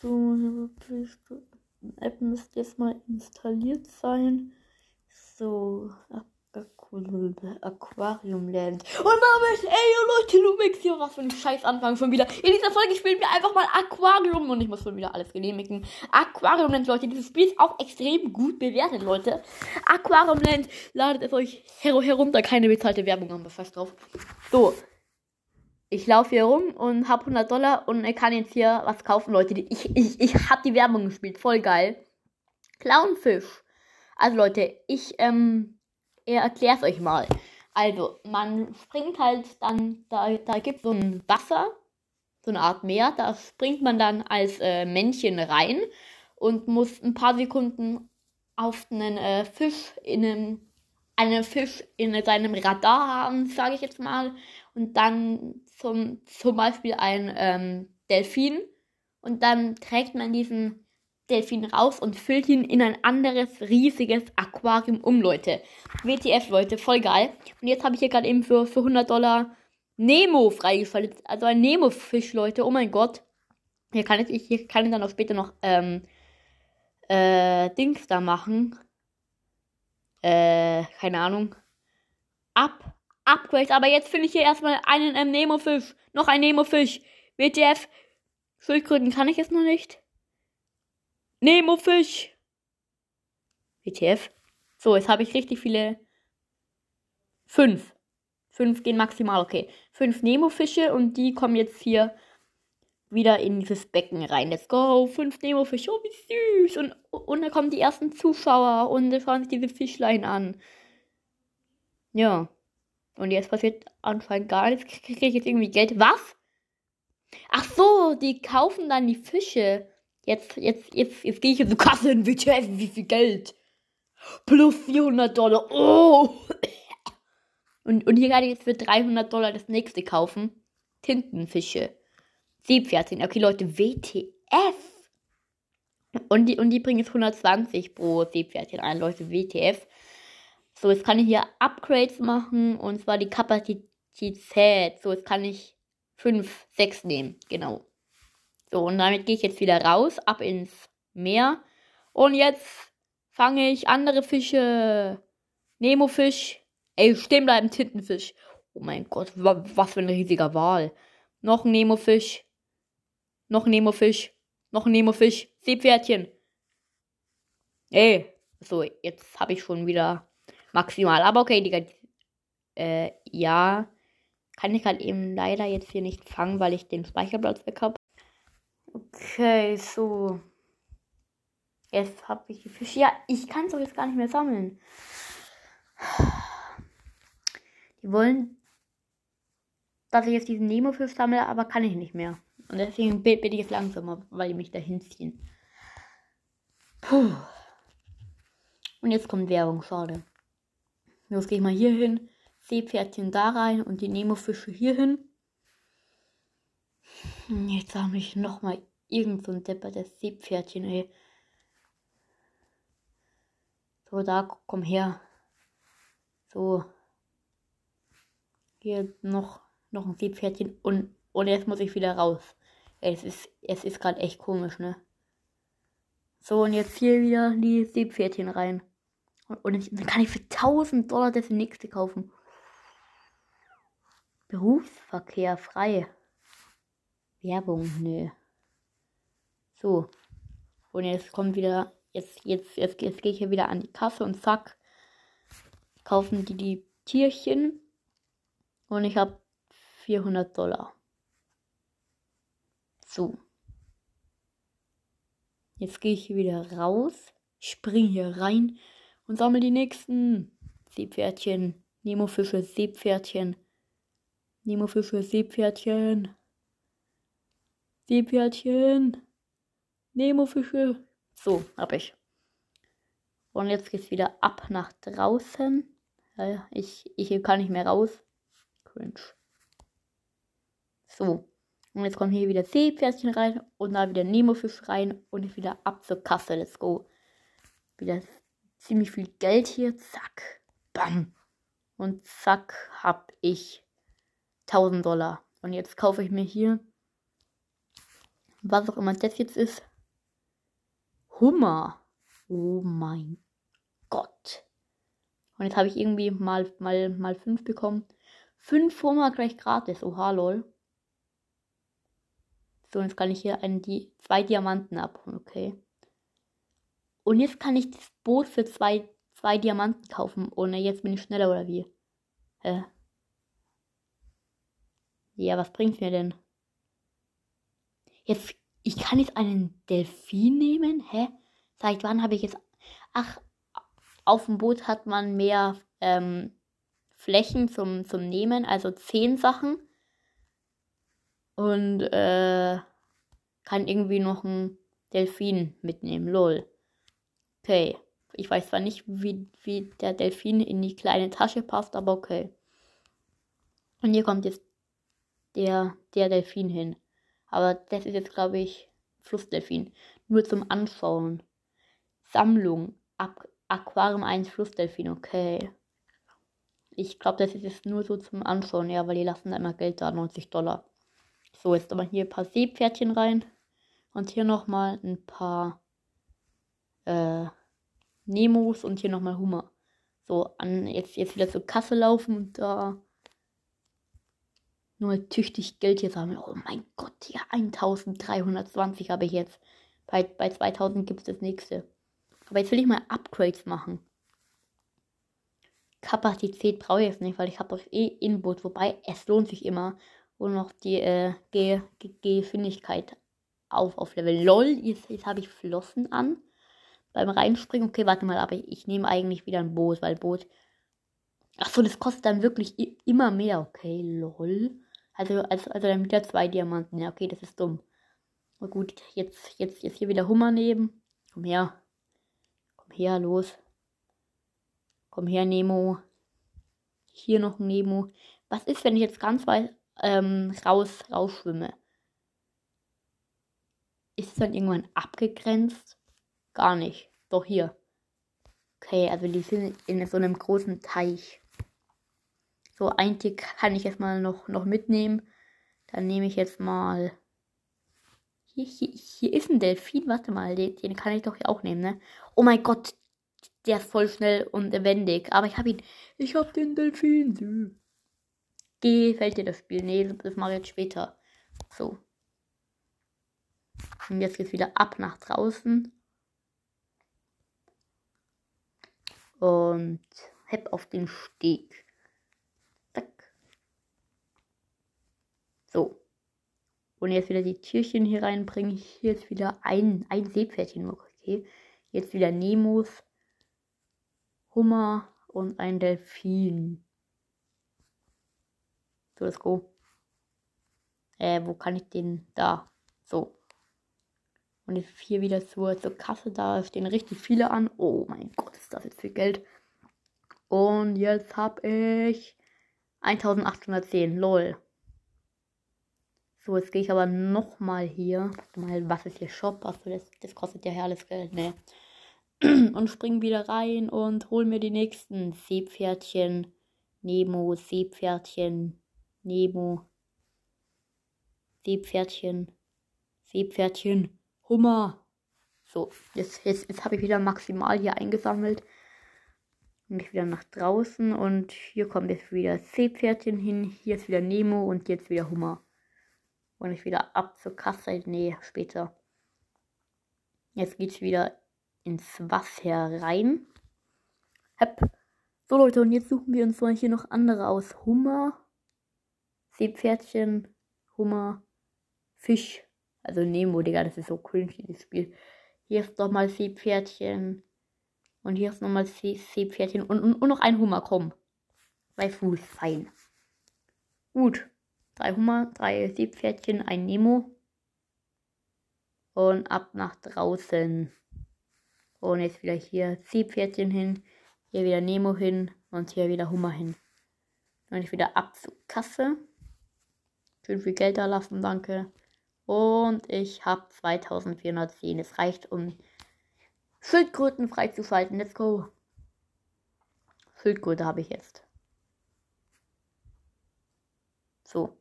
So, App müsste jetzt mal installiert sein. So, Aquarium Land. Und damit, ey, Leute, Lumix hier, was für ein Scheiß Anfang schon wieder. In dieser Folge spielen wir einfach mal Aquarium und ich muss schon wieder alles genehmigen. Aquarium Land, Leute, dieses Spiel ist auch extrem gut bewertet, Leute. Aquarium Land, ladet es euch her herunter, keine bezahlte Werbung haben wir fast drauf. So. Ich laufe hier rum und hab 100 Dollar und ich kann jetzt hier was kaufen, Leute. Ich, ich, ich hab die Werbung gespielt, voll geil. Clownfisch. Also Leute, ich, ähm, erklär's euch mal. Also, man springt halt dann, da, da gibt so ein Wasser, so eine Art Meer, da springt man dann als äh, Männchen rein und muss ein paar Sekunden auf einen äh, Fisch in einem, einen Fisch in seinem Radar haben, sage ich jetzt mal, und dann zum, zum Beispiel ein ähm, Delfin und dann trägt man diesen Delfin raus und füllt ihn in ein anderes riesiges Aquarium um, Leute. WTF, Leute, voll geil. Und jetzt habe ich hier gerade eben für, für 100 Dollar Nemo freigeschaltet. Also ein Nemo-Fisch, Leute. Oh mein Gott. Hier kann ich, hier kann ich dann auch später noch ähm, äh, Dings da machen. Äh, keine Ahnung. Up, Upgrades. Aber jetzt finde ich hier erstmal einen ähm, Nemo-Fisch. Noch ein Nemo-Fisch. WTF. Schildkröten kann ich jetzt noch nicht. Nemo-Fisch. WTF. So, jetzt habe ich richtig viele. Fünf. Fünf gehen maximal, okay. Fünf Nemo-Fische und die kommen jetzt hier wieder in dieses Becken rein. Let's go. Fünf Nemo-Fische. Oh, wie süß. Und, und da kommen die ersten Zuschauer und schauen sich diese Fischlein an. Ja. Und jetzt passiert anscheinend gar nichts. Kriege ich jetzt irgendwie Geld? Was? Ach so, die kaufen dann die Fische. Jetzt, jetzt, jetzt, jetzt gehe ich in die Kasse in WTF, wie viel Geld? Plus 400 Dollar. Oh! Und, und hier kann ich jetzt für 300 Dollar das nächste kaufen. Tintenfische. Seepferdchen. Okay, Leute, WTF. Und die, und die bringen jetzt 120 pro Seepferdchen ein, Leute, WTF. So, jetzt kann ich hier Upgrades machen. Und zwar die Kapazität. So, jetzt kann ich 5, 6 nehmen. Genau. So, und damit gehe ich jetzt wieder raus, ab ins Meer. Und jetzt fange ich andere Fische. Nemofisch. Ey, stehen bleiben, Tintenfisch. Oh mein Gott, was für ein riesiger Wal. Noch ein Nemofisch. Noch ein Nemofisch. Noch ein Nemofisch. Seepferdchen. Ey, so, jetzt habe ich schon wieder maximal. Aber okay, Digga. Äh, ja. Kann ich halt eben leider jetzt hier nicht fangen, weil ich den Speicherplatz weg habe. Okay, so. Jetzt habe ich die Fische. Ja, ich kann es doch jetzt gar nicht mehr sammeln. Die wollen, dass ich jetzt diesen Nemo-Fisch sammle, aber kann ich nicht mehr. Und deswegen bin ich jetzt langsamer, weil die mich dahin ziehen. Puh. Und jetzt kommt Werbung, schade. Los gehe ich mal hier hin, Seepferdchen da rein und die Nemo-Fische hier hin. Jetzt habe ich nochmal irgend so ein deppertes Seepferdchen, ey. So, da, komm her. So. Hier noch, noch ein Seepferdchen und, und jetzt muss ich wieder raus. Es ist, es ist gerade echt komisch, ne? So, und jetzt hier wieder die Seepferdchen rein. Und, und dann kann ich für 1000 Dollar das nächste kaufen. Berufsverkehr frei. Werbung, nö. So. Und jetzt kommt wieder, jetzt, jetzt, jetzt, jetzt gehe ich hier wieder an die Kasse und zack, kaufen die die Tierchen. Und ich habe 400 Dollar. So. Jetzt gehe ich hier wieder raus, spring hier rein und sammle die nächsten Seepferdchen. Nemofische, Seepferdchen. Nemofische, Seepferdchen. Seepferdchen. Nemo-Fische. So, hab ich. Und jetzt geht's wieder ab nach draußen. Ich, ich kann nicht mehr raus. Cringe. So. Und jetzt kommen hier wieder Seepferdchen rein und da wieder Nemo-Fisch rein und wieder ab zur Kasse. Let's go. Wieder ziemlich viel Geld hier. Zack. Bam. Und zack, hab ich 1000 Dollar. Und jetzt kaufe ich mir hier Was auch immer das jetzt ist. Hummer. Oh mein Gott. Und jetzt habe ich irgendwie mal, mal, mal fünf bekommen. Fünf Hummer gleich gratis. Oha, lol. So, jetzt kann ich hier einen, die, zwei Diamanten abholen, okay. Und jetzt kann ich das Boot für zwei, zwei Diamanten kaufen. Ohne jetzt bin ich schneller oder wie? Hä? Ja, was bringt mir denn? Jetzt, ich kann jetzt einen Delfin nehmen? Hä? Seit wann habe ich jetzt. Ach, auf dem Boot hat man mehr ähm, Flächen zum, zum Nehmen, also zehn Sachen. Und äh, kann irgendwie noch einen Delfin mitnehmen. Lol. Okay. Ich weiß zwar nicht, wie, wie der Delfin in die kleine Tasche passt, aber okay. Und hier kommt jetzt der, der Delfin hin. Aber das ist jetzt, glaube ich, Flussdelfin. Nur zum Anschauen. Sammlung. Ak Aquarium 1 Flussdelfin, okay. Ich glaube, das ist jetzt nur so zum Anschauen, ja, weil die lassen da immer Geld da, 90 Dollar. So, jetzt aber hier ein paar Seepferdchen rein. Und hier nochmal ein paar äh, Nemos und hier nochmal Hummer. So, an jetzt, jetzt wieder zur Kasse laufen und da nur tüchtig Geld hier sammeln. Oh mein Gott, hier 1320 habe ich jetzt. Bei, bei 2000 gibt es das nächste. Aber jetzt will ich mal Upgrades machen. Kapazität brauche ich jetzt nicht, weil ich habe euch eh Input. Wobei es lohnt sich immer. Und noch die äh, Geschwindigkeit auf auf Level. LOL, jetzt, jetzt habe ich Flossen an. Beim Reinspringen. Okay, warte mal, aber ich nehme eigentlich wieder ein Boot, weil Boot. Achso, das kostet dann wirklich immer mehr. Okay, lol. Also, also, also dann wieder zwei Diamanten. Ja, okay, das ist dumm. Na gut, jetzt, jetzt, jetzt hier wieder Hummer nehmen. Komm her. Komm her, los. Komm her, Nemo. Hier noch ein Nemo. Was ist, wenn ich jetzt ganz weit ähm, raus, rausschwimme? Ist es dann irgendwann abgegrenzt? Gar nicht. Doch hier. Okay, also die sind in so einem großen Teich. So, ein Tick kann ich jetzt mal noch, noch mitnehmen. Dann nehme ich jetzt mal. Hier, hier, hier ist ein Delfin. Warte mal, den, den kann ich doch hier auch nehmen, ne? Oh mein Gott, der ist voll schnell und wendig. Aber ich habe ihn. Ich habe den Delfin. Gefällt dir das Spiel? Nee, das mache ich jetzt später. So. Und jetzt geht's wieder ab nach draußen. Und heb auf den Steg. So. Und jetzt wieder die Tierchen hier reinbringen. Hier ist wieder ein, ein Seepferdchen noch. Okay. Jetzt wieder Nemos, Hummer und ein Delfin. So, let's go. Äh, wo kann ich den? Da. So. Und jetzt hier wieder zur, zur Kasse. Da stehen richtig viele an. Oh mein Gott, ist das jetzt viel Geld. Und jetzt habe ich 1810. Lol. So, jetzt gehe ich aber nochmal hier. Mal, was ist hier Shop? Achso, das, das kostet ja alles Geld, ne? und spring wieder rein und hol mir die nächsten Seepferdchen. Nemo, Seepferdchen, Nemo, Seepferdchen, Seepferdchen, Hummer. So, jetzt, jetzt, jetzt habe ich wieder maximal hier eingesammelt. Und ich wieder nach draußen und hier kommt jetzt wieder Seepferdchen hin. Hier ist wieder Nemo und jetzt wieder Hummer. Und ich wieder ab zur Kasse. Nee, später. Jetzt geht's wieder ins Wasser rein. Hepp. So Leute, und jetzt suchen wir uns mal hier noch andere aus. Hummer, Seepferdchen, Hummer, Fisch. Also Nemo, Digga, das ist so cringe, dieses Spiel. Hier ist nochmal Seepferdchen. Und hier ist nochmal Seepferdchen. Und, und, und noch ein Hummer, komm. Bei Fuß, fein. Gut drei Hummer, drei Seepferdchen, ein Nemo. Und ab nach draußen. Und jetzt wieder hier Seepferdchen hin, hier wieder Nemo hin und hier wieder Hummer hin. Und ich wieder ab zur Kasse. Schön viel Geld da lassen, danke. Und ich habe 2410. Es reicht, um Schildkröten freizuschalten. Let's go. Schildkröte habe ich jetzt. So.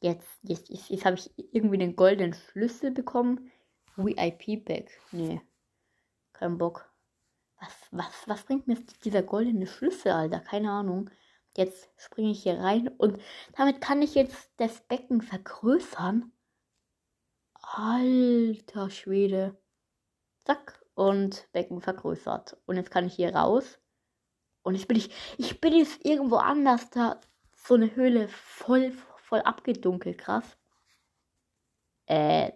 Jetzt, jetzt, jetzt, jetzt habe ich irgendwie den goldenen Schlüssel bekommen. VIP-Bag. Nee. Kein Bock. Was, was, was bringt mir dieser goldene Schlüssel, Alter? Keine Ahnung. Jetzt springe ich hier rein und damit kann ich jetzt das Becken vergrößern. Alter Schwede. Zack. Und Becken vergrößert. Und jetzt kann ich hier raus. Und jetzt bin ich, ich bin jetzt irgendwo anders da. So eine Höhle voll, voll abgedunkelt. Krass. Äh,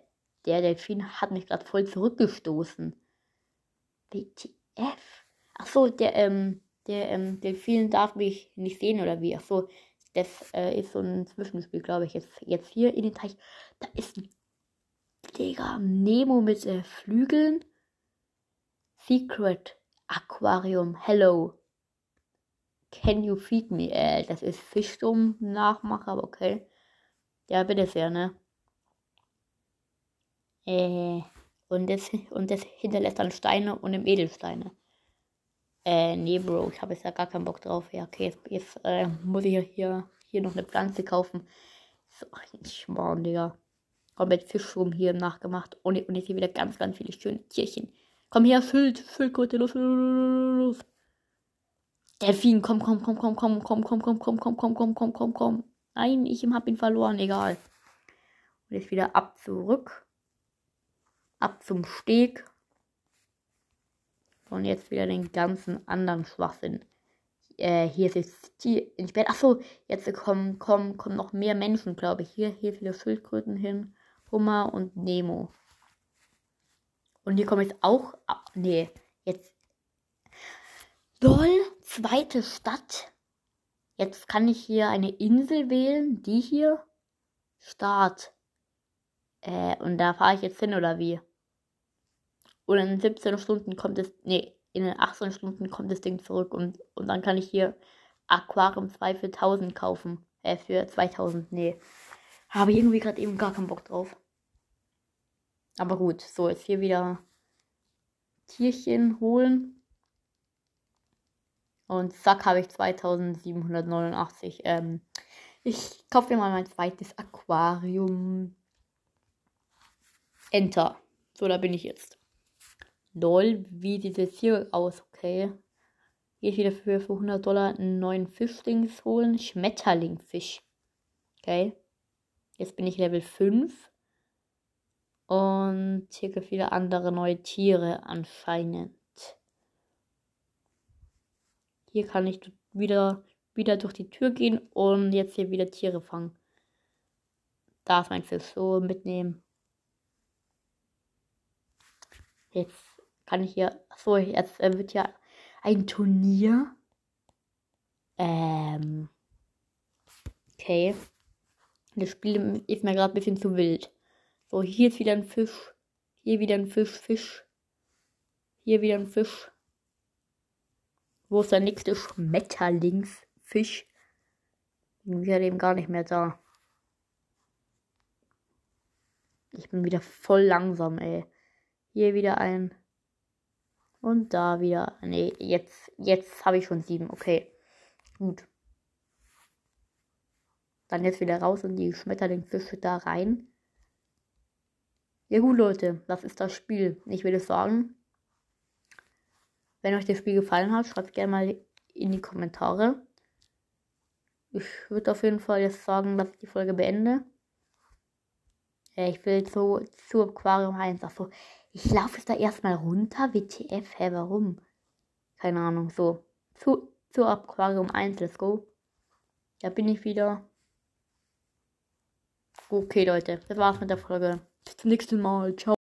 der Delfin hat mich gerade voll zurückgestoßen. WTF? Ach so, der, ähm, der ähm, Delfin darf mich nicht sehen oder wie? Ach so, das äh, ist so ein Zwischenspiel, glaube ich. Jetzt, jetzt hier in den Teich. Da ist ein Digga, Nemo mit äh, Flügeln. Secret Aquarium. Hello. Can you feed me? Äh, das ist Fischsturm-Nachmacher, aber okay. Ja, bitte sehr, ne? Äh, und das, und das hinterlässt dann Steine und im Edelsteine. Äh, nee, Bro, ich habe jetzt ja gar keinen Bock drauf. Ja, okay, jetzt, jetzt äh, muss ich hier, hier noch eine Pflanze kaufen. So, ein Schmarrn, Digga. Komplett Fischschwumm hier nachgemacht. Und, und jetzt hier wieder ganz, ganz viele schöne Tierchen. Komm her, Schild, Schildkröte, los, los, los. Delfin, komm, komm, komm, komm, komm, komm, komm, komm, komm, komm, komm, komm, komm, komm, komm. Nein, ich hab ihn verloren, egal. Und jetzt wieder ab zurück. Ab zum Steg. Und jetzt wieder den ganzen anderen Schwachsinn. Äh, hier ist jetzt die ins Bett. Achso, jetzt kommen, kommen, kommen noch mehr Menschen, glaube ich. Hier, hier viele Schildkröten hin. Hummer und Nemo. Und hier komme ich auch. Nee, jetzt. Doll, zweite Stadt. Jetzt kann ich hier eine Insel wählen. Die hier. Start. Äh, und da fahre ich jetzt hin oder wie? Und in 17 Stunden kommt es, nee, in den 18 Stunden kommt das Ding zurück und, und dann kann ich hier Aquarium 2 für 1000 kaufen. Äh, für 2000, nee. Habe irgendwie gerade eben gar keinen Bock drauf. Aber gut, so, jetzt hier wieder Tierchen holen. Und zack, habe ich 2789. Ähm, ich kaufe mir mal mein zweites Aquarium. Enter. So, da bin ich jetzt. Lol, wie sieht es hier aus? Okay. Hier wieder für, für 100 Dollar einen neuen Fischdings holen. Schmetterlingfisch. Okay. Jetzt bin ich Level 5. Und hier gibt viele andere neue Tiere anscheinend. Hier kann ich wieder, wieder durch die Tür gehen und jetzt hier wieder Tiere fangen. Da ist mein Fisch so mitnehmen. Jetzt kann ich hier. Achso, jetzt äh, wird ja ein Turnier. Ähm. Okay. Das Spiel ist mir gerade ein bisschen zu wild. So, hier ist wieder ein Fisch. Hier wieder ein Fisch, Fisch. Hier wieder ein Fisch. Wo ist der nächste Schmetterlingsfisch? Irgendwie hat eben gar nicht mehr da. Ich bin wieder voll langsam, ey. Hier wieder ein. Und da wieder. Nee, jetzt, jetzt habe ich schon sieben. Okay. Gut. Dann jetzt wieder raus und die Schmetterlingsfische da rein. Ja gut, Leute, das ist das Spiel. Ich würde sagen, wenn euch das Spiel gefallen hat, schreibt gerne mal in die Kommentare. Ich würde auf jeden Fall jetzt sagen, dass ich die Folge beende. Ich will zu, zu Aquarium 1. Achso, ich laufe da erstmal runter. WTF, hä, warum? Keine Ahnung, so. Zu, zu Aquarium 1, let's go. Da bin ich wieder. Okay, Leute, das war's mit der Folge. Bis zum nächsten Mal. Ciao.